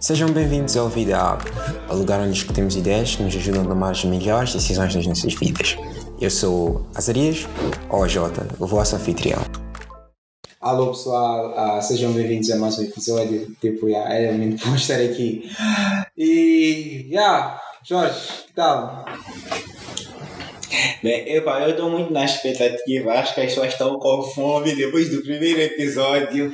Sejam bem-vindos ao Vida Hub, o lugar onde discutimos ideias que nos ajudam a tomar as melhores decisões nas nossas vidas. Eu sou Azarias, ou Jota, o vosso anfitrião. Alô pessoal, uh, sejam bem-vindos a mais um episódio. Tipo, yeah, é muito bom estar aqui. E, yeah, Jorge, que tal? Bem, epa, eu estou muito na expectativa. Acho que as pessoas estão com fome depois do primeiro episódio.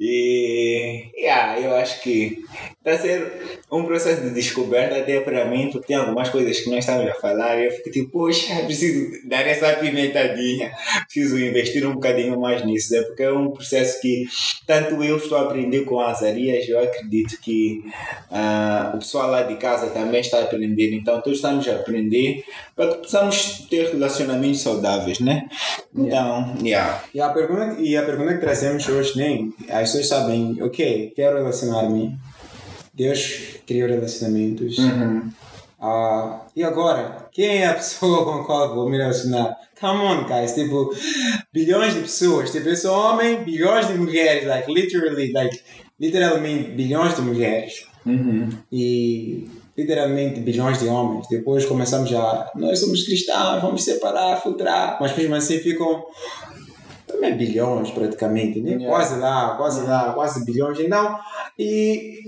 E yeah, eu acho que a ser um processo de descoberta até para mim, porque tem algumas coisas que nós estamos a falar e eu fico tipo, poxa, preciso dar essa pimentadinha, preciso investir um bocadinho mais nisso, é porque é um processo que tanto eu estou a aprender com as Arias, eu acredito que uh, o pessoal lá de casa também está a aprender, então todos estamos a aprender para que possamos ter relacionamentos saudáveis, né? Então, yeah. E a pergunta, e a pergunta que trazemos hoje, nem as pessoas sabem, ok, quero relacionar-me Deus criou relacionamentos. Uhum. Uh, e agora, quem é a pessoa com a qual vou me relacionar? Come on, guys. Tipo, bilhões de pessoas. Tipo, eu sou homem, bilhões de mulheres. Like, literally, like, literalmente bilhões de mulheres. Uhum. E literalmente bilhões de homens. Depois começamos a. Nós somos cristãos, vamos separar, filtrar. Mas mesmo assim ficam. Também bilhões praticamente, né? Yeah. Quase lá, quase lá, quase bilhões. Então, e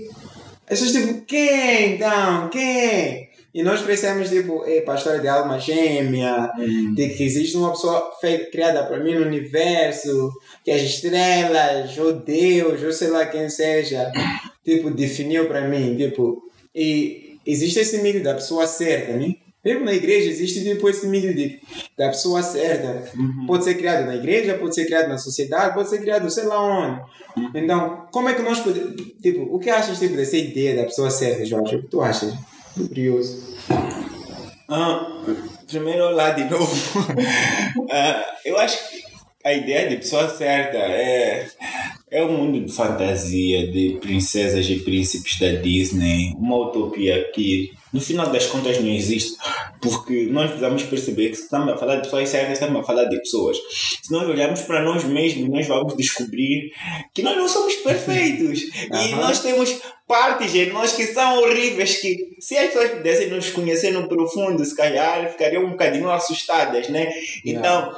as pessoas tipo, quem então? Quem? E nós crescemos tipo, para a história de alma gêmea, uhum. de que existe uma pessoa feita, criada para mim no universo, que as estrelas, ou Deus, ou sei lá quem seja, tipo, definiu para mim, tipo, e existe esse mito da pessoa certa, né? Mesmo na igreja existe tipo esse mito de, da pessoa certa. Uhum. Pode ser criado na igreja, pode ser criado na sociedade, pode ser criado sei lá onde. Uhum. Então, como é que nós podemos. Tipo, o que achas tipo, dessa ideia da pessoa certa, Jorge? O que tu achas? Curioso. Ah, primeiro, lá de novo. ah, eu acho que a ideia de pessoa certa é é um mundo de fantasia de princesas e príncipes da Disney, uma utopia que no final das contas não existe, porque nós precisamos perceber que se estamos a falar de pessoas certas, estamos a falar de pessoas. Se nós olharmos para nós mesmos, nós vamos descobrir que nós não somos perfeitos uhum. e nós temos partes em nós que são horríveis que se as pessoas pudessem nos conhecer no profundo, se calhar ficariam um bocadinho assustadas, né? Então,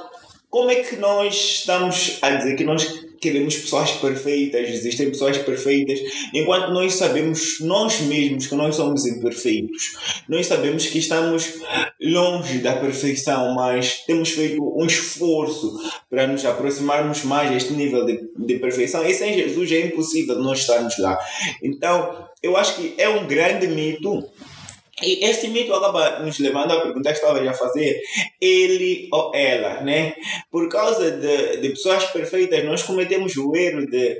como é que nós estamos a dizer que nós queremos pessoas perfeitas, existem pessoas perfeitas, enquanto nós sabemos nós mesmos que nós somos imperfeitos. Nós sabemos que estamos longe da perfeição, mas temos feito um esforço para nos aproximarmos mais a este nível de, de perfeição. E sem Jesus é impossível nós estarmos lá. Então, eu acho que é um grande mito e esse mito acaba nos levando à pergunta que estava a fazer, ele ou ela, né? Por causa de, de pessoas perfeitas, nós cometemos o erro de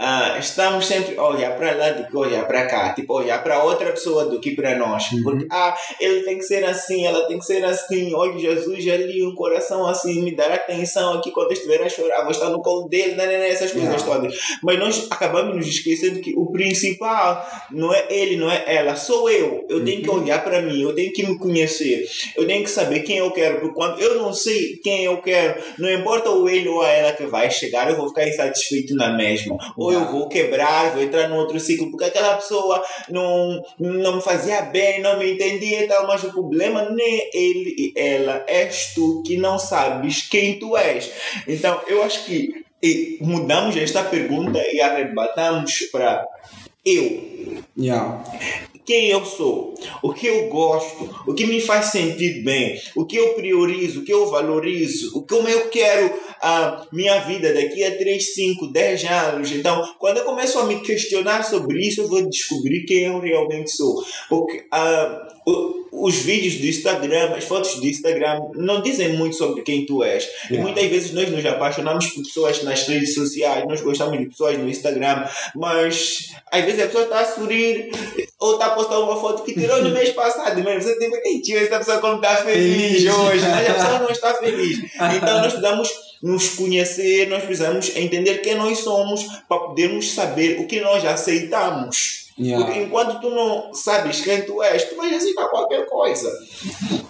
uh, estamos sempre a olhar para lá do que olhar para cá, tipo, olhar para outra pessoa do que para nós. Uhum. Porque, ah, ele tem que ser assim, ela tem que ser assim, olha Jesus ali, um coração assim, me dar atenção aqui quando estiver a chorar, vou estar no colo dele, né, né, né essas coisas yeah. todas. Mas nós acabamos nos esquecendo que o principal não é ele, não é ela, sou eu. Eu tenho que uhum. Olhar para mim, eu tenho que me conhecer, eu tenho que saber quem eu quero, porque quando eu não sei quem eu quero, não importa o ele ou a ela que vai chegar, eu vou ficar insatisfeito na mesma. Ou eu vou quebrar, vou entrar num outro ciclo, porque aquela pessoa não, não me fazia bem, não me entendia e tal, mas o problema nem ele e ela, és tu que não sabes quem tu és. Então eu acho que mudamos esta pergunta e arrebatamos para eu. Yeah quem eu sou, o que eu gosto, o que me faz sentir bem, o que eu priorizo, o que eu valorizo, o como eu quero a minha vida daqui a 3, 5, 10 anos. Então, quando eu começo a me questionar sobre isso, eu vou descobrir quem eu realmente sou. Porque uh, os vídeos do Instagram, as fotos do Instagram não dizem muito sobre quem tu és. Yeah. E muitas vezes nós nos apaixonamos por pessoas nas redes sociais, nós gostamos de pessoas no Instagram, mas às vezes a pessoa está a sorrir ou está a postar uma foto que tirou no mês passado, mas você tem que tio, essa pessoa como está feliz hoje, mas a pessoa não está feliz. Então nós precisamos nos conhecer, nós precisamos entender quem nós somos para podermos saber o que nós aceitamos. Yeah. Porque enquanto tu não sabes quem tu és, tu vais aceitar qualquer coisa.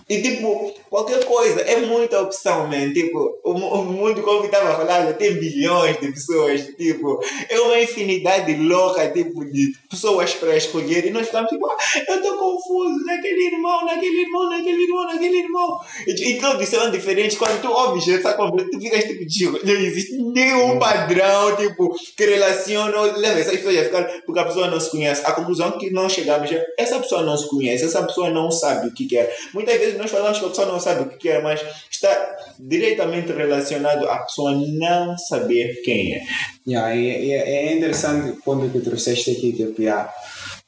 E tipo, qualquer coisa é muita opção, man. Tipo, o, o mundo, como estava a falar, já tem bilhões de pessoas. Tipo, é uma infinidade louca, tipo, de pessoas para escolher. E nós ficamos tipo, ah, eu estou confuso naquele irmão, naquele irmão, naquele irmão, naquele irmão. E, e todos são diferentes. Quando tu ouves essa conversa, tu ficas tipo, tio, não existe nenhum padrão, tipo, que relaciona, leva essas pessoas a ficar, porque a pessoa não se conhece. A conclusão que nós chegamos é, essa pessoa não se conhece, essa pessoa não sabe o que quer. Muitas vezes nós falamos que a pessoa não sabe o que quer, mas está diretamente relacionado à pessoa não saber quem é. Yeah, e é é interessante o ponto que trouxeste aqui, tipo, yeah,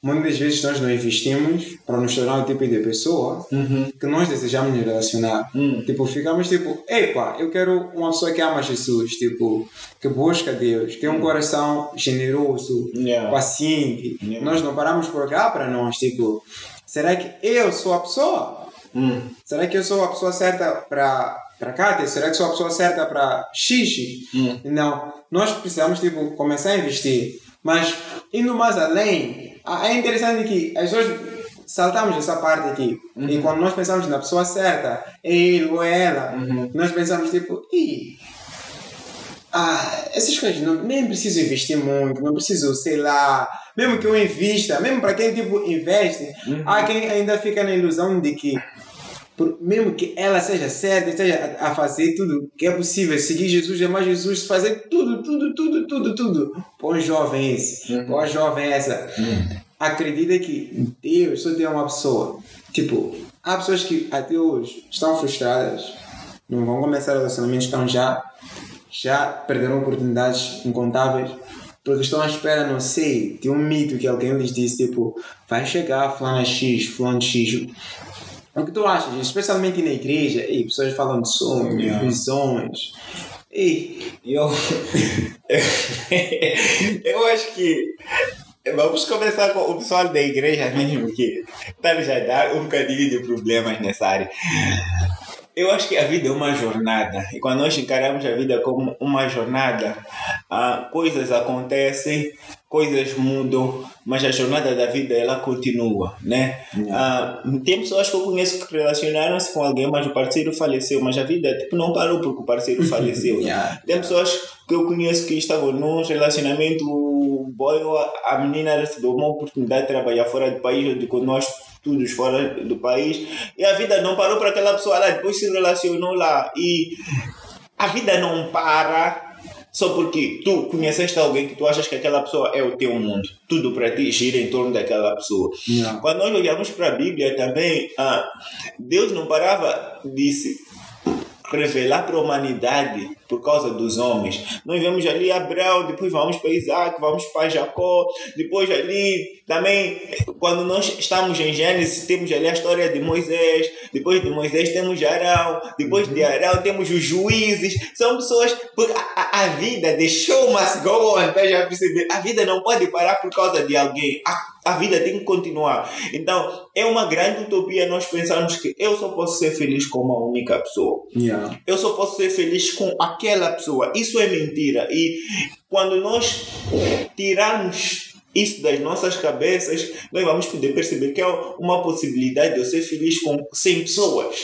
muitas vezes nós não investimos para nos tornar o tipo de pessoa que nós desejamos nos relacionar. Hum. Tipo, ficamos tipo, epa, eu quero uma pessoa que ama Jesus, tipo, que busca Deus, que tem um coração generoso, Yeah. paciente. Yeah. Nós não paramos por cá para nós, tipo, será que eu sou a pessoa? Hum. Será que eu sou a pessoa certa para para Kátia? Será que sou a pessoa certa para Xixi? Hum. Não. Nós precisamos tipo, começar a investir. Mas indo mais além, ah, é interessante que as pessoas saltamos essa parte aqui. E quando nós pensamos na pessoa certa, é ele ou é ela, nós pensamos tipo, Ih, ah, essas coisas não, nem preciso investir muito, não preciso, sei lá, mesmo que eu invista, mesmo para quem tipo investe, há quem ainda fica na ilusão de que mesmo que ela seja certa, esteja a, fazer tudo que é possível, seguir Jesus, amar Jesus, fazer tudo, tudo, tudo, tudo, tudo. Põe jovem esse, põe jovem essa. Acredita que Deus só tem uma pessoa. Tipo, há pessoas que até hoje estão frustradas, não vão começar relacionamentos, estão já, já perderam oportunidades incontáveis. Porque estão à espera, não sei, de um mito que alguém lhes disse, tipo, vai chegar fulano X, fulano X, o que tu achas? Especialmente na igreja, e pessoas falam de sonhos, Yeah. visões. E, Eu, eu acho que vamos começar com o pessoal da igreja mesmo, que está já dar um bocadinho de problemas nessa área. Eu acho que a vida é uma jornada e quando nós encaramos a vida como uma jornada, ah, coisas acontecem, coisas mudam, mas a jornada da vida ela continua, né? Ah, tem pessoas que eu conheço que relacionaram-se com alguém, mas o parceiro faleceu, mas a vida tipo, não parou porque o parceiro faleceu. Yeah. Tem pessoas que eu conheço que estavam num relacionamento boy, a menina recebeu uma oportunidade de trabalhar fora do país, onde com nós todos fora do país, e a vida não parou para aquela pessoa lá, depois se relacionou lá, e a vida não para só porque tu conheceste alguém que tu achas que aquela pessoa é o teu mundo. Tudo para ti gira em torno daquela pessoa. Yeah. Quando nós olhamos para a Bíblia também, ah, Deus não parava de se revelar para a humanidade por causa dos homens. Nós vemos ali Abraão, depois vamos para Isaac, vamos para Jacó, depois ali também, quando nós estamos em Gênesis, temos ali a história de Moisés, depois de Moisés temos Arão, depois de Arão temos os juízes, são pessoas, a, a, a vida, the show must go on, tá já perceber? A vida não pode parar por causa de alguém, a, a vida tem que continuar. Então, é uma grande utopia nós pensarmos que eu só posso ser feliz com uma única pessoa Yeah. eu só posso ser feliz com aquela pessoa. Isso é mentira. E quando nós tirarmos isso das nossas cabeças, nós vamos poder perceber que é uma possibilidade de eu ser feliz com 100 pessoas.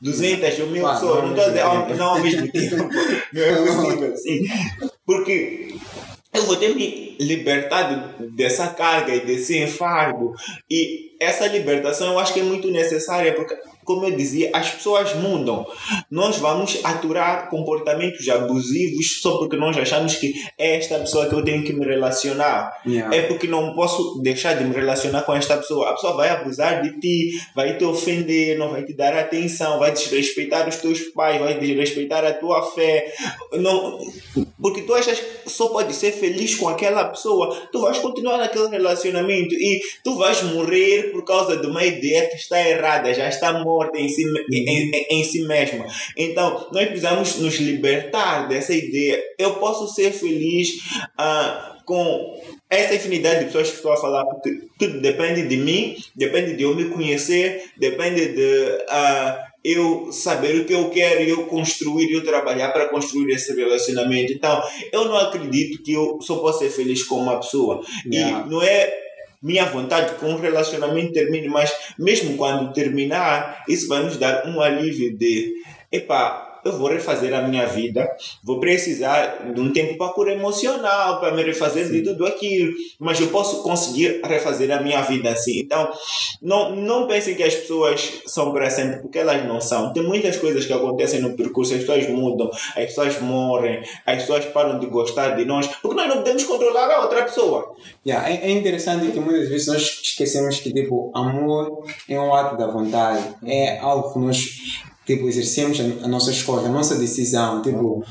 200 ou 1000 Claro, pessoas, não não estou a dizer ao mesmo não ao mesmo tempo, não é possível, sim. Porque eu vou ter me libertar de- dessa carga e desse enfardo. E essa libertação eu acho que é muito necessária, porque, como eu dizia, as pessoas mudam. Nós vamos aturar comportamentos abusivos só porque nós achamos que é esta pessoa que eu tenho que me relacionar. Yeah. É porque não posso deixar de me relacionar com esta pessoa. A pessoa vai abusar de ti, vai te ofender, não vai te dar atenção, vai desrespeitar os teus pais, vai desrespeitar a tua fé. Não, porque tu achas que só pode ser feliz com aquela pessoa, tu vais continuar naquele relacionamento e tu vais morrer por causa de uma ideia que está errada, já está morta em si, em, em, em si mesma. Então, nós precisamos nos libertar dessa ideia. Eu posso ser feliz ah, com essa infinidade de pessoas que estou a falar, porque tudo depende de mim, depende de eu me conhecer, depende de ah, eu saber o que eu quero e eu construir e eu trabalhar para construir esse relacionamento. Então, eu não acredito que eu só posso ser feliz com uma pessoa. Yeah. E não é minha vontade que um relacionamento termine, mas mesmo quando terminar, isso vai nos dar um alívio de, epá, eu vou refazer a minha vida, vou precisar de um tempo para cura emocional, para me refazer Sim. de tudo aquilo, mas eu posso conseguir refazer a minha vida assim. Então, não, não pensem que as pessoas são para sempre, porque elas não são. Tem muitas coisas que acontecem no percurso, as pessoas mudam, as pessoas morrem, as pessoas param de gostar de nós, porque nós não podemos controlar a outra pessoa. Yeah, é, é interessante que muitas vezes nós esquecemos que tipo, amor é um ato da vontade, é algo que nós tipo, exercemos a, a nossa escolha, a nossa decisão, tipo,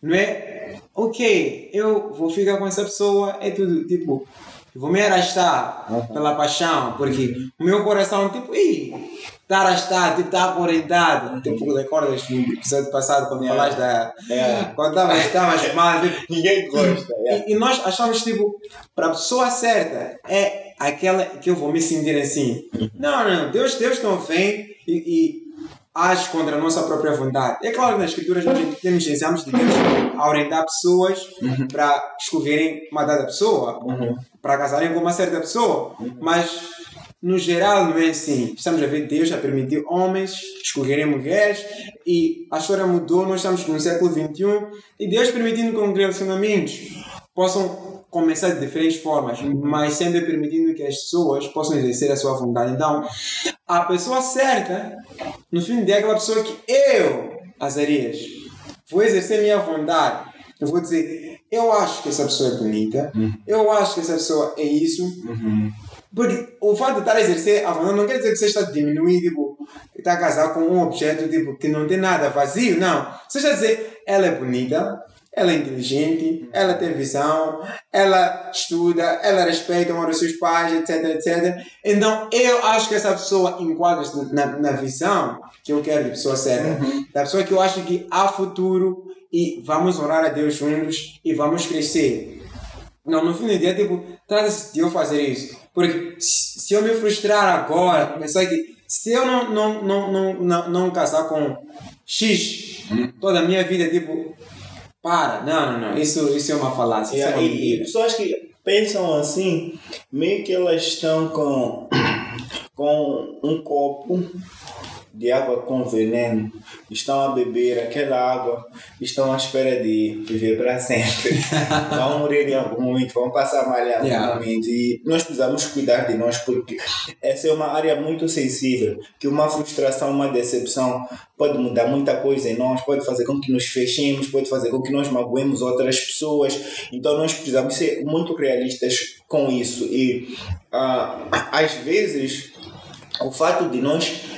não é, ok, eu vou ficar com essa pessoa, é tudo, tipo, vou me arrastar uhum. pela paixão, porque o meu coração, tipo, ih, está arrastado, tipo, está orientado. Tipo, recordas no episódio passado quando yeah. falaste da. Yeah. Quando estavas mal. Tipo, Ninguém gosta. Yeah. E, e, nós achamos, tipo, para a pessoa certa, é aquela que eu vou me sentir assim. Uhum. Não, não, Deus, Deus não vem e, e age contra a nossa própria vontade. É claro que nas escrituras nós temos exemplos de Deus a orientar pessoas uhum. para escolherem uma dada pessoa, uhum. para casarem com uma certa pessoa, uhum. mas no geral não é assim. Estamos a ver Deus a permitir homens escolherem mulheres e a história mudou, nós estamos no século XXI e Deus permitindo que relacionamentos possam começar de diferentes formas, mas sempre permitindo que as pessoas possam exercer a sua vontade. Então, a pessoa certa, no fim de é aquela pessoa que eu, Azarias, vou exercer minha vontade. Eu vou dizer, eu acho que essa pessoa é bonita, uhum. eu acho que essa pessoa é isso. Uhum. Porque o fato de estar a exercer a vontade não quer dizer que você está a diminuir, tipo, está a casar com um objeto tipo, que não tem nada vazio, não. Você está a dizer, ela é bonita, ela é inteligente, ela tem visão, ela estuda, ela respeita uma dos seus pais, etc, etc. Então, eu acho que essa pessoa enquadra-se na, na visão que eu quero de pessoa certa. Uhum. Da pessoa que eu acho que há futuro e vamos orar a Deus juntos e vamos crescer. Não, no fim do dia, tipo, trata-se de eu fazer isso. Porque se eu me frustrar agora, pensar que se eu não, não, não, não, não, não casar com X uhum. toda a minha vida, tipo, para, não, não, não. Isso, isso é uma falácia. Yeah, é e pessoas que pensam assim, meio que elas estão com, com um copo de água com veneno, estão a beber aquela água, estão à espera de viver para sempre. vão morrer em algum momento, vão passar mal em algum yeah. momento. E nós precisamos cuidar de nós, porque essa é uma área muito sensível, que uma frustração, uma decepção pode mudar muita coisa em nós, pode fazer com que nos fechemos, pode fazer com que nós magoemos outras pessoas. Então nós precisamos ser muito realistas com isso. E uh, às vezes o fato de nós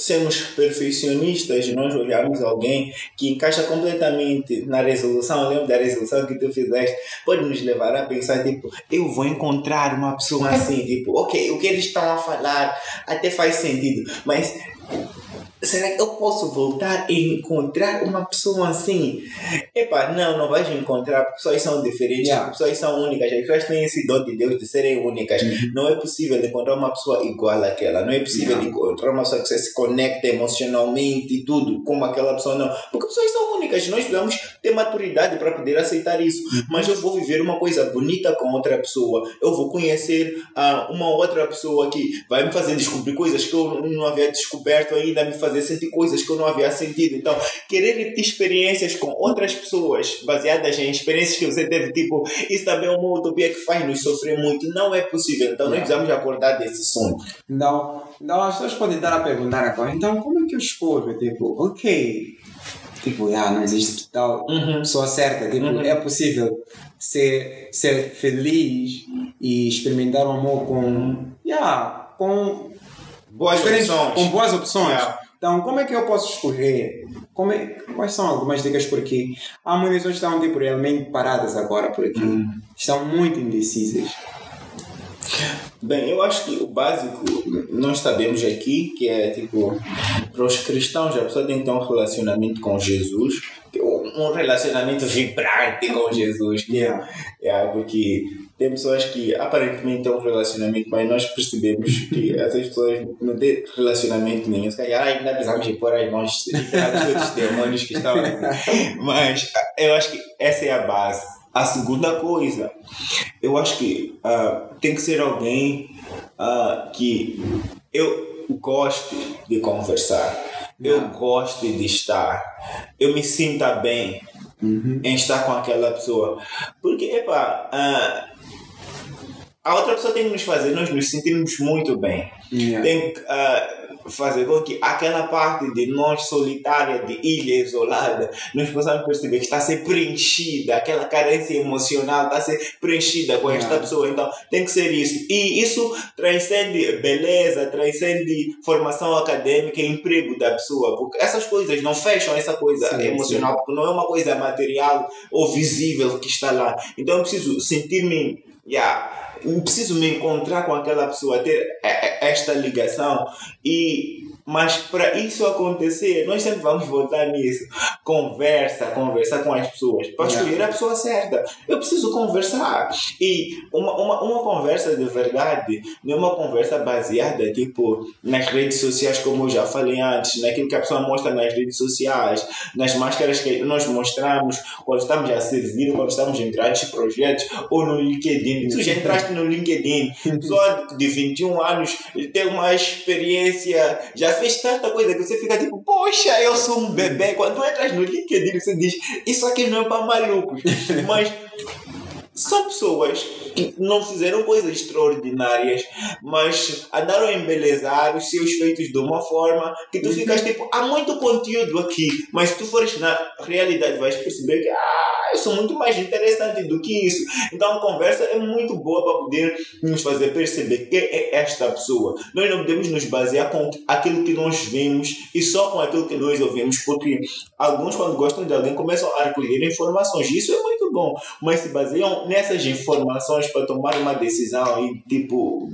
sermos perfeccionistas, nós olharmos alguém que encaixa completamente na resolução, lembra da resolução que tu fizeste, pode nos levar a pensar, tipo, eu vou encontrar uma pessoa assim, tipo, ok, o que eles estão a falar até faz sentido, mas será que eu posso voltar e encontrar uma pessoa assim? Epá, não, não vais encontrar, porque pessoas são diferentes, yeah. pessoas são únicas, as pessoas têm esse dom de Deus de serem únicas. Não é possível encontrar uma pessoa igual àquela, não é possível yeah. encontrar uma pessoa que se conecta emocionalmente e tudo, como aquela pessoa, não. Porque pessoas são únicas, nós precisamos ter maturidade para poder aceitar isso. Mas eu vou viver uma coisa bonita com outra pessoa, eu vou conhecer uh, uma outra pessoa que vai me fazer descobrir coisas que eu não havia descoberto ainda, me fazer fazer sentir coisas que eu não havia sentido. Então, querer ter experiências com outras pessoas baseadas em experiências que você teve, tipo, isso também é uma utopia que faz nos sofrer muito. Não é possível. Então, nós precisamos acordar desse sonho. Então, então as pessoas podem estar a perguntar agora, então, como é que eu escolho? Tipo, ok. Tipo, ah, não existe tal uhum. pessoa certa. Tipo, uhum. é possível ser, ser feliz e experimentar o amor com, yeah, com boas opções. Com boas opções. Yeah. Então, como é que eu posso escolher? É, quais são algumas dicas? Porque há muitas que estão tipo, realmente paradas agora por aqui. Hum. Estão muito indecisas. Bem, eu acho que o básico nós sabemos aqui que é tipo para os cristãos a pessoa tem que ter um relacionamento com Jesus, um relacionamento vibrante com Jesus, yeah. yeah, porque tem pessoas que aparentemente têm um relacionamento, mas nós percebemos que essas pessoas não têm relacionamento nenhum. Se calhar ainda precisamos de pôr as mãos, os demônios que estão ali. Mas eu acho que essa é a base a segunda coisa, eu acho que uh, tem que ser alguém uh, que eu goste de conversar, eu goste de estar, eu me sinta bem uhum. em estar com aquela pessoa. Porque, epa, uh, a outra pessoa tem que nos fazer nós nos sentirmos muito bem. Yeah. Tem que uh, fazer com que aquela parte de nós solitária, de ilha isolada, nós possamos perceber que está a ser preenchida, aquela carência emocional está a ser preenchida com esta yeah. pessoa. Então tem que ser isso. E isso transcende beleza, transcende formação acadêmica e emprego da pessoa, porque essas coisas não fecham essa coisa sim, emocional, sim. porque não é uma coisa material ou visível que está lá. Então eu preciso sentir-me. Yeah, preciso me encontrar com aquela pessoa, ter esta ligação. E mas para isso acontecer, nós sempre vamos voltar nisso. Conversa, conversa com as pessoas. Para escolher a pessoa certa. Eu preciso conversar. E uma, uma, uma conversa de verdade não é uma conversa baseada tipo nas redes sociais, como eu já falei antes, naquilo que a pessoa mostra nas redes sociais, nas máscaras que nós mostramos quando estamos a servir, quando estamos em grandes projetos ou no LinkedIn. Tu já entraste no LinkedIn, pessoa de 21 anos tem uma experiência, já fez tanta coisa que você fica tipo, poxa, eu sou um bebê. Quando entras no LinkedIn, você diz, isso aqui não é para malucos. Mas são pessoas que não fizeram coisas extraordinárias, mas andaram a embelezar os seus feitos de uma forma que tu uhum. ficas tipo, há muito conteúdo aqui, mas se tu fores na realidade vais perceber que ah, eu sou muito mais interessante do que isso. Então a conversa é muito boa para poder nos fazer perceber quem é esta pessoa. Nós não podemos nos basear com aquilo que nós vemos e só com aquilo que nós ouvimos, porque alguns quando gostam de alguém começam a recolher informações. Isso é muito bom, mas se baseiam nessas informações para tomar uma decisão e tipo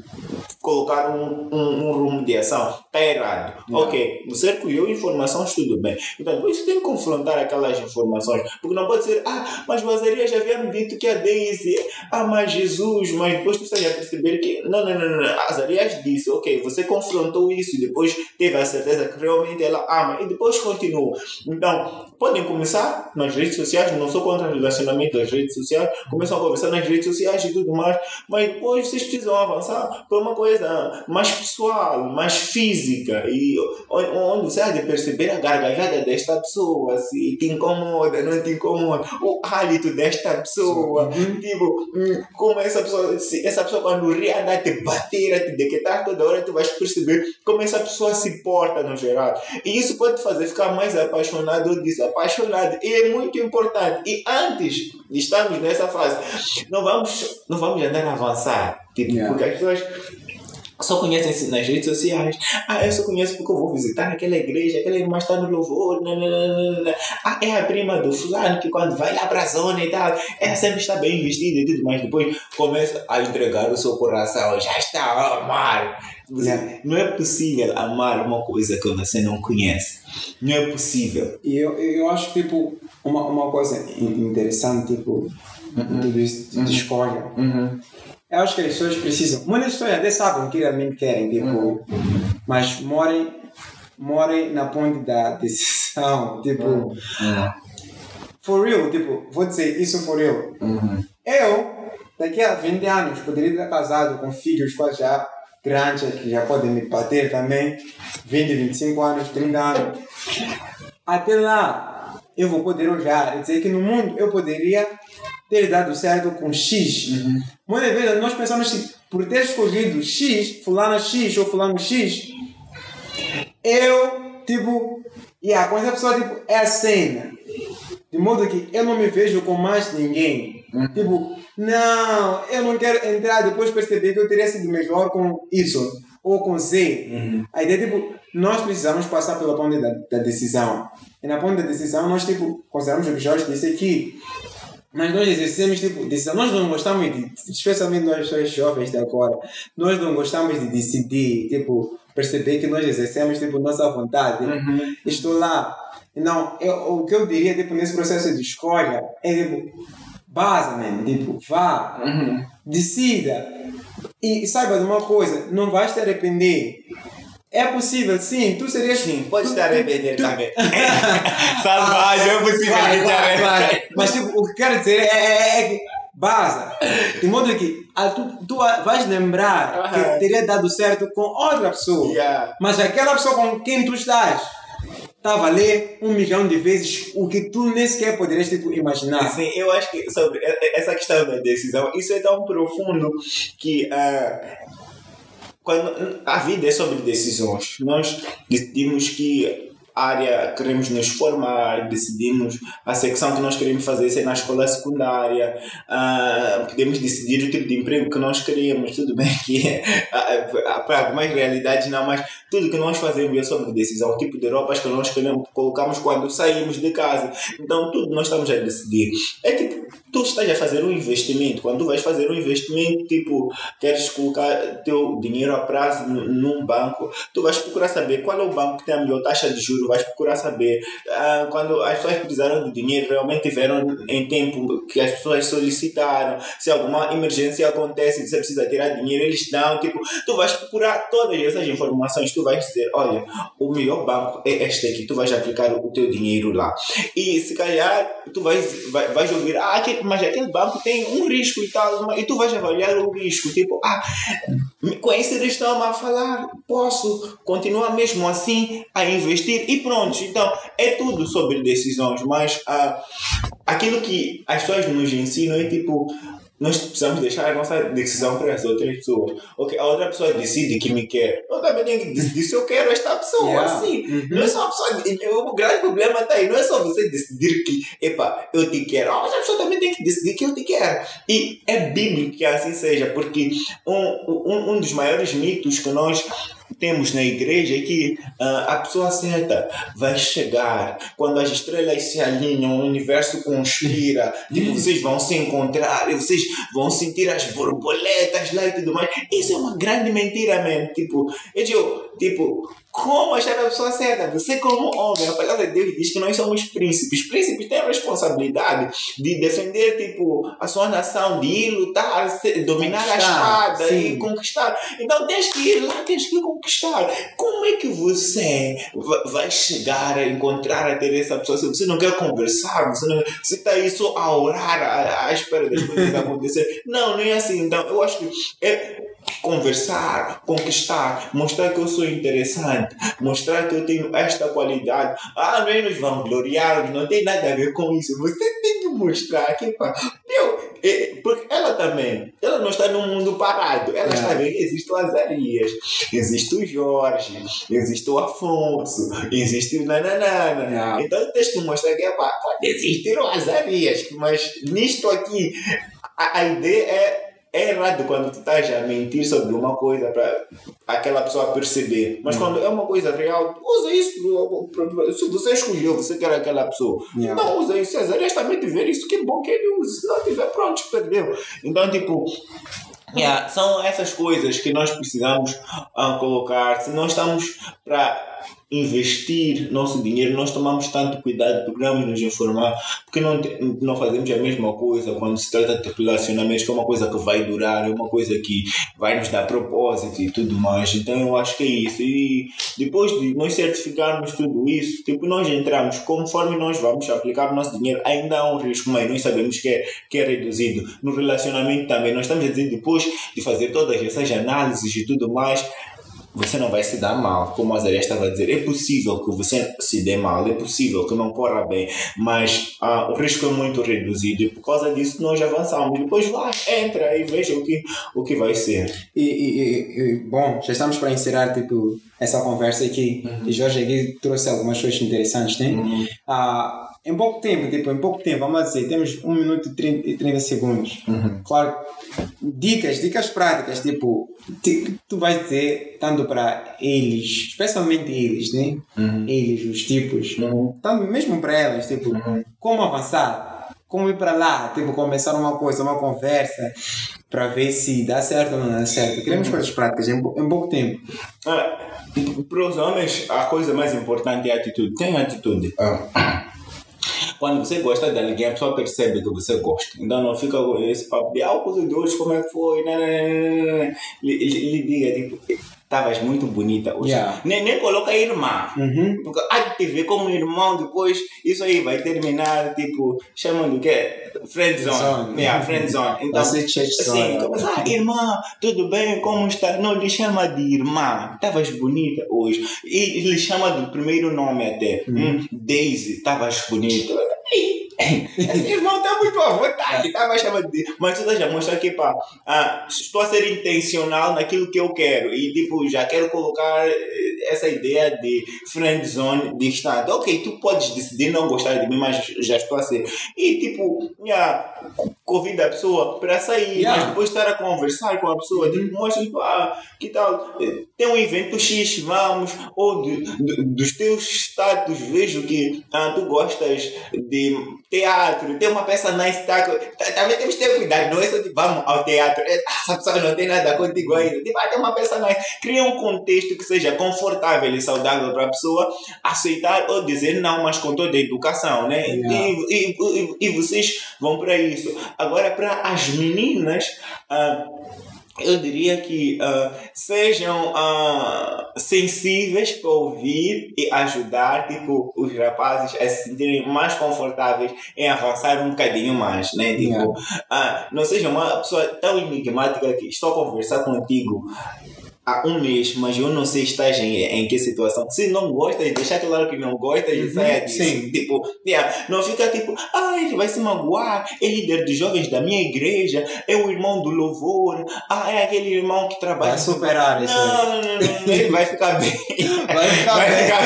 colocar um, um, um rumo de ação, está errado. Não. Ok, você recolheu informações, tudo bem. Então você tem que confrontar aquelas informações, porque não pode ser, ah, mas o Azarias já havia me dito que a Daisy ama Jesus, mas depois tu estás a perceber que não, não, não, não. Azarias disse, ok, você confrontou isso e depois teve a certeza que realmente ela ama e depois continuou. Então, podem começar nas redes sociais, não sou contra o relacionamento das redes sociais, começam a conversar nas redes sociais e tudo mais, mas depois vocês precisam avançar para uma coisa mais pessoal, mais física e onde você há de perceber a gargalhada desta pessoa, se te incomoda, não te incomoda, o hálito desta pessoa, uhum. tipo, hum, como essa pessoa, essa pessoa quando ri anda a te bater, a te dequetar toda hora, tu vais perceber como essa pessoa se porta no geral. E isso pode te fazer ficar mais apaixonado ou desapaixonado. E é muito importante. E antes de estarmos nessa fase, não vamos, não vamos andar a avançar. Tipo, yeah. Porque as pessoas só conhecem nas redes sociais. Ah, eu só conheço porque eu vou visitar aquela igreja, aquela irmã está no louvor. Nananana. Ah, é a prima do fulano que quando vai lá para a zona e tal, ela sempre está bem vestida e tudo mais. Depois começa a entregar o seu coração, já está a amar. Não é possível amar uma coisa que você não conhece. Não é possível. E eu, eu acho, tipo, uma, uma coisa interessante, tipo, uhum. de, de, de uhum. escolha. Uhum eu acho que as pessoas precisam. Muitas pessoas até sabem o que realmente querem, tipo, uhum. mas morem, morem na ponte da decisão. Tipo, uhum. for real, tipo, vou dizer isso for real. Uhum. Eu, daqui a 20 anos, poderia estar casado com filhos quase já grandes, que já podem me bater também. 20, 25 anos, 30 anos. Até lá, eu vou poder olhar e dizer que no mundo eu poderia ter dado certo com X. Uhum. Muitas vezes nós pensamos que por ter escolhido X, fulano X ou fulano X, eu, tipo, yeah, com essa pessoa, tipo, é a cena. De modo que eu não me vejo com mais ninguém. Uhum. Tipo, não, eu não quero entrar depois perceber que eu teria sido melhor com isso ou com Z. Uhum. A ideia é tipo, nós precisamos passar pela ponte da, da decisão. E na ponte da decisão nós tipo, consideramos o que Jorge disse aqui. Mas nós exercemos tipo decisão. Nós não gostamos de, especialmente nós jovens de agora, nós não gostamos de decidir, tipo, perceber que nós exercemos tipo nossa vontade. Uhum. Estou lá. Não, eu, o que eu diria tipo, nesse processo de escolha é tipo, basicamente, tipo, vá, uhum. Decida. E, saiba de uma coisa, não vais te arrepender É possível, sim. Tu serias. Sim, pode tu- estar a tu- também. Salvagem, é possível Vai, vai, te vai. Mas tipo, o que quero dizer é, é, é que baza. De modo que ah, tu, tu vais lembrar Aham. que teria dado certo com outra pessoa. Yeah. Mas aquela pessoa com quem tu estás estava a ler um milhão de vezes o que tu nem sequer poderias tipo, imaginar. Sim, eu acho que sobre essa questão da decisão, isso é tão profundo que ah, quando a vida é sobre decisões. Nós decidimos que área queremos nos formar, decidimos a secção que nós queremos fazer se é na escola secundária, ah, podemos decidir o tipo de emprego que nós queremos, tudo bem que ah, ah, para algumas realidades não, mas tudo que nós fazemos é sobre decisão, o tipo de roupas que nós queremos, colocamos quando saímos de casa, então tudo nós estamos a decidir. É tipo, tu estás a fazer um investimento, quando tu vais fazer um investimento, tipo, queres colocar teu dinheiro a prazo nu- num banco, tu vais procurar saber qual é o banco que tem a melhor taxa de juros, vais procurar saber. Ah, quando as pessoas precisaram de dinheiro, realmente tiveram em tempo que as pessoas solicitaram, se alguma emergência acontece você precisa tirar dinheiro, eles dão, tipo, tu vais procurar todas essas informações, tu vais dizer, olha, o melhor banco é este aqui, tu vais aplicar o teu dinheiro lá. E se calhar tu vais, vai, vais ouvir, ah, aquele- mas aquele banco tem um risco e tal, e tu vais avaliar o risco, tipo, ah, com isso eles estão a falar, posso continuar mesmo assim a investir? E pronto. Então, é tudo sobre decisões, mas ah, aquilo que as pessoas nos ensinam é tipo. Nós precisamos deixar a nossa decisão para as outras pessoas. Ok, a outra pessoa decide que me quer. Eu também tenho que decidir se eu quero esta pessoa. Yeah. Assim. Uhum. Não é só a pessoa. O grande problema está aí. Não é só você decidir que, epa, eu te quero. Ah, mas a pessoa também tem que decidir que eu te quero. E é bíblico que assim seja, porque um, um, um dos maiores mitos que nós temos na igreja é que ah, a pessoa certa vai chegar quando as estrelas se alinham, o universo conspira, tipo, vocês vão se encontrar e vocês vão sentir as borboletas lá e tudo mais. Isso é uma grande mentira mesmo. Tipo, eu digo, tipo, como achar a pessoa certa? Você, como homem, a palavra de Deus diz que nós somos príncipes. Príncipes têm a responsabilidade de defender, tipo, a sua nação, de ir lutar, dominar a Conquistar, espada sim. e conquistar. Então tens que ir lá, tens que conquistar. Como é que você va- vai chegar a encontrar, a ter essa pessoa? Se você não quer conversar, você não você está aí só a orar à, à espera das coisas acontecerem. Não, não é assim. Então eu acho que é conversar, conquistar, mostrar que eu sou interessante, mostrar que eu tenho esta qualidade. Ah, não é nos vangloriar, não tem nada a ver com isso. Você tem que mostrar que, pá, meu, é, porque ela também, ela não está num mundo parado, ela É. está vendo, existe o Azarias, existe o Jorge, existe o Afonso, existe o Nananana. É. Então tens que mostrar que, pá, pode existir o Azarias, mas nisto aqui, a, a ideia é é errado quando tu estás a mentir sobre uma coisa para aquela pessoa perceber. Mas quando é uma coisa real, usa isso. Se você escolheu, você quer aquela pessoa. Yeah. Não usa isso. Áreas também tiver isso, que bom que ele use. Se não tiver, pronto, perdeu. Então, tipo. yeah, são essas coisas que nós precisamos ah, colocar. Se nós estamos para investir nosso dinheiro, nós tomamos tanto cuidado, procuramos nos informar, porque não, não fazemos a mesma coisa quando se trata de relacionamentos, que é uma coisa que vai durar, é uma coisa que vai nos dar propósito e tudo mais. Então eu acho que é isso. E depois de nós certificarmos tudo isso, tipo, nós entramos, conforme nós vamos aplicar o nosso dinheiro, ainda há um risco, mas nós sabemos que é, que é reduzido. No relacionamento também, nós estamos a dizer, depois de fazer todas essas análises e tudo mais, você não vai se dar mal, como a Zé estava a dizer. É possível que você se dê mal, é possível que não corra bem, mas ah, o risco é muito reduzido e por causa disso nós avançamos. Depois vai, entra e veja o que, o que vai ser. E, e- e- bom, já estamos para encerrar tipo, essa conversa aqui. E Jorge aqui trouxe algumas coisas interessantes, né? Ah, em pouco tempo, tipo, em pouco tempo, vamos dizer, temos 1 minuto e 30, e 30 segundos. Claro, dicas, dicas práticas, tipo, ti- tu vais dizer tanto para eles, especialmente eles, né? Eles, os tipos, tanto mesmo para elas, tipo, como avançar. Como ir para lá, tipo, começar uma coisa, uma conversa, para ver se dá certo ou não dá certo. Queremos coisas práticas em, em pouco tempo. Ah, para os homens, a coisa mais importante é a atitude. Tem atitude. Quando você gosta de alguém, a pessoa percebe que você gosta. Então não fica com esse papo de ah, de hoje, como é que foi? Né, né, né, lhe diga, tipo, estavas muito bonita hoje. Yeah. Nem, nem coloca irmã. Uhum. Porque há de te ver como irmão, depois isso aí vai terminar, tipo, chamam do quê? Friendzone. Zone. Yeah, friendzone. Então, Vai ser church assim, zone. começa, ah, irmã, tudo bem, como está? Não, lhe chama de irmã, estavas bonita hoje. E lhe chama do primeiro nome até. Hum, Daisy, estavas bonita. Ih, Esse irmão está muito à vontade, estava chamando de. Mas tu a mostrar que, pá, ah, estou a ser intencional naquilo que eu quero e, tipo, já quero colocar eh, essa ideia de friend zone distante. Ok, tu podes decidir não gostar de mim, mas já estou a ser. E, tipo, yeah, convida a pessoa para sair, Yeah. mas depois estar a conversar com a pessoa, tipo, mostra, tipo, ah, que tal? eh, Tem um evento X, vamos, ou de, de- dos teus status, vejo que ah, tu gostas de teatro, tem uma peça nice, também temos que ter cuidado, não é só tipo, vamos ao teatro, eh, essa pessoa não tem nada contigo ainda, tipo, ah, tem uma nice, cria um contexto que seja confortável e saudável para a pessoa aceitar ou dizer não, mas com toda a educação, né? Yeah. E, e, e, e vocês vão para isso. Agora, para as meninas, ah, eu diria que ah, sejam ah, sensíveis para ouvir e ajudar tipo, os rapazes a se sentirem mais confortáveis em avançar um bocadinho mais, né? Tipo, Yeah. ah, não seja uma pessoa tão enigmática que estou a conversar contigo há um mês, mas eu não sei estás em, em que situação. Se não gostas, deixa claro que não gostas e Uhum, saia disso. sim. Tipo, yeah, não fica tipo, ah, ele vai se magoar, é líder de jovens da minha igreja, é o irmão do louvor, ah, é aquele irmão que trabalha. Vai superar isso. Não, não, não, não, ele vai ficar bem. Vai ficar vai bem. Ficar...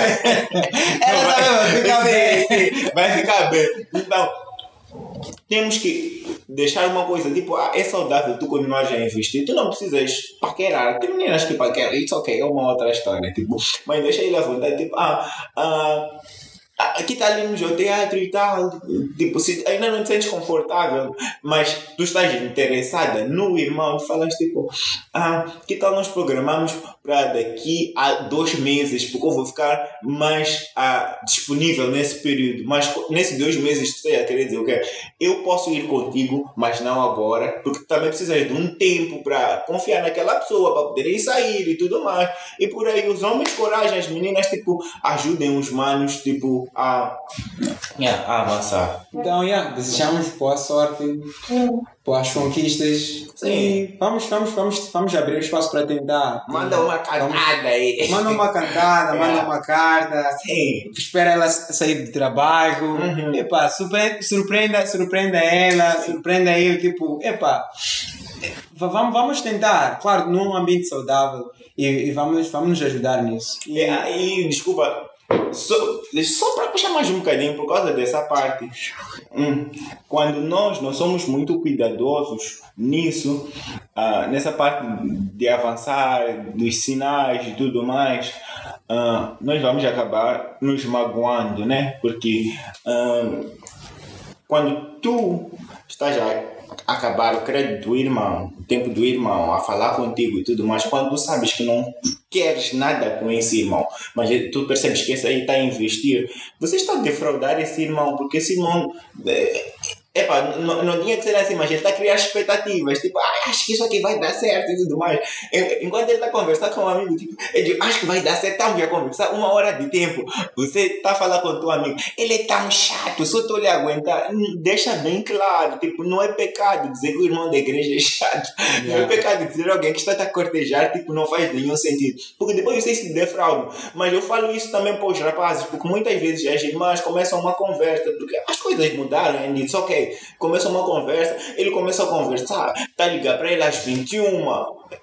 Ela também vai ficar bem. Vai ficar bem. Então, temos que deixar uma coisa, tipo, ah, é saudável tu continuares a investir, tu não precisas paquerar, tem meninas que paqueram, isso ok, é uma outra história, tipo, mas deixa ele à vontade, tipo, ah, ah, aqui está ali no teatro e tal, tipo, se ainda não te sentes confortável, mas tu estás interessada no irmão, falas tipo, ah, que tal nós programamos para daqui a dois meses, porque eu vou ficar mais ah, disponível nesse período, mas nesses dois meses tu sei a querer dizer o quê? Eu posso ir contigo, mas não agora, porque também precisas de um tempo para confiar naquela pessoa, para poderem sair e tudo mais, e por aí os homens coragem, as meninas tipo, ajudem os manos tipo, a, yeah, a avançar. Então, yeah, desejamos boa sorte, boas conquistas. Sim. E vamos, vamos, vamos, vamos abrir espaço para tentar. Manda uma cantada aí. Manda uma cantada, manda Yeah. uma carta. Sim. Espera ela sair do trabalho. Uhum. Surpre- surpreenda, surpreenda ela, surpreenda ele, tipo, epá. va- Vamos, vamos tentar, claro, num ambiente saudável e, e vamos, vamos nos ajudar nisso. E, E aí, desculpa, só, só para puxar mais um bocadinho por causa dessa parte. Hum, quando nós não somos muito cuidadosos nisso, ah, nessa parte de avançar, dos sinais e tudo mais, ah, nós vamos acabar nos magoando, né? Porque ah, quando tu estás a acabar o crédito do irmão, o tempo do irmão, a falar contigo e tudo mais, quando tu sabes que não queres nada com esse irmão, mas tu percebes que esse aí está a investir, você está a defraudar esse irmão, porque esse irmão. É, Epá, não, não tinha que ser assim, mas ele está a criar expectativas. Tipo, ah, acho que isso aqui vai dar certo e tudo mais. En- Enquanto ele está a conversar com um amigo, tipo, eu digo, acho que vai dar certo, estamos a conversar uma hora de tempo. Você está a falar com o teu amigo, ele é tão chato, só estou lhe aguentar. Hum, Deixa bem claro, tipo, não é pecado dizer que o irmão da igreja é chato. Não é Yeah. pecado dizer alguém que está a cortejar, tipo, não faz nenhum sentido. Porque depois vocês se defraudam. Mas eu falo isso também para os rapazes, porque muitas vezes as irmãs começam uma conversa, porque as coisas mudaram, and it's ok. Começa uma conversa, ele começa a conversar, tá ligado para ele às 21.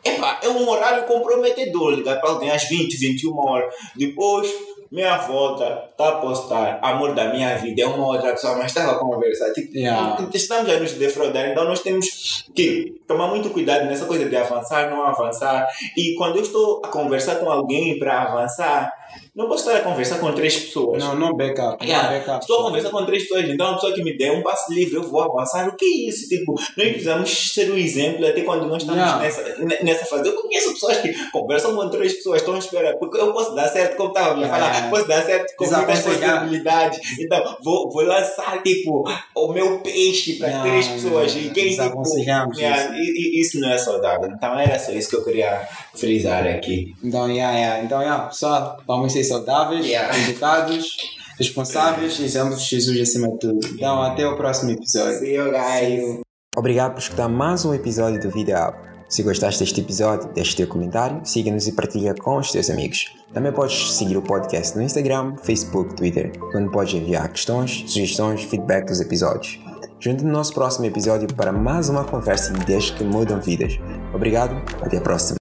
Epa, é um horário comprometedor, ligar para alguém às 20, 21 horas. Depois, minha volta, tá a postar, amor da minha vida, é uma outra pessoa, mas estava a conversar. Tipo, Yeah. estamos a nos defraudar, então nós temos que tomar muito cuidado nessa coisa de avançar, não avançar. E quando eu estou a conversar com alguém para avançar, não posso estar a conversar com três pessoas. Não, não backup. Yeah, Não backup. Estou a conversar com três pessoas, então a pessoa que me der um passo livre, eu vou avançar. O que é isso? Tipo, nós precisamos ser o exemplo até quando nós estamos Yeah. nessa, ne- nessa fase. Eu conheço pessoas que conversam com três pessoas, estão a esperar, porque eu posso dar certo, como estava a Yeah, falar, yeah. posso dar certo com muitas possibilidades. Então, vou, vou lançar, tipo, o meu peixe para Yeah, três pessoas. E quem, tipo, yeah, e- e- isso não é saudável. Então, era só isso que eu queria frisar aqui. Então, yeah, yeah. Então, yeah, pessoal, vamos ser saudáveis, Yeah. educados, responsáveis e amamos Jesus acima de tudo. Então, até o próximo episódio. See you guys. Obrigado por escutar mais um episódio do Vida Up. Se gostaste deste episódio, deixe teu comentário, siga-nos e partilha com os teus amigos. Também podes seguir o podcast no Instagram, Facebook, Twitter, onde podes enviar questões, sugestões, feedback dos episódios. Junte no nosso próximo episódio para mais uma conversa de ideias que mudam vidas. Obrigado, até a próxima.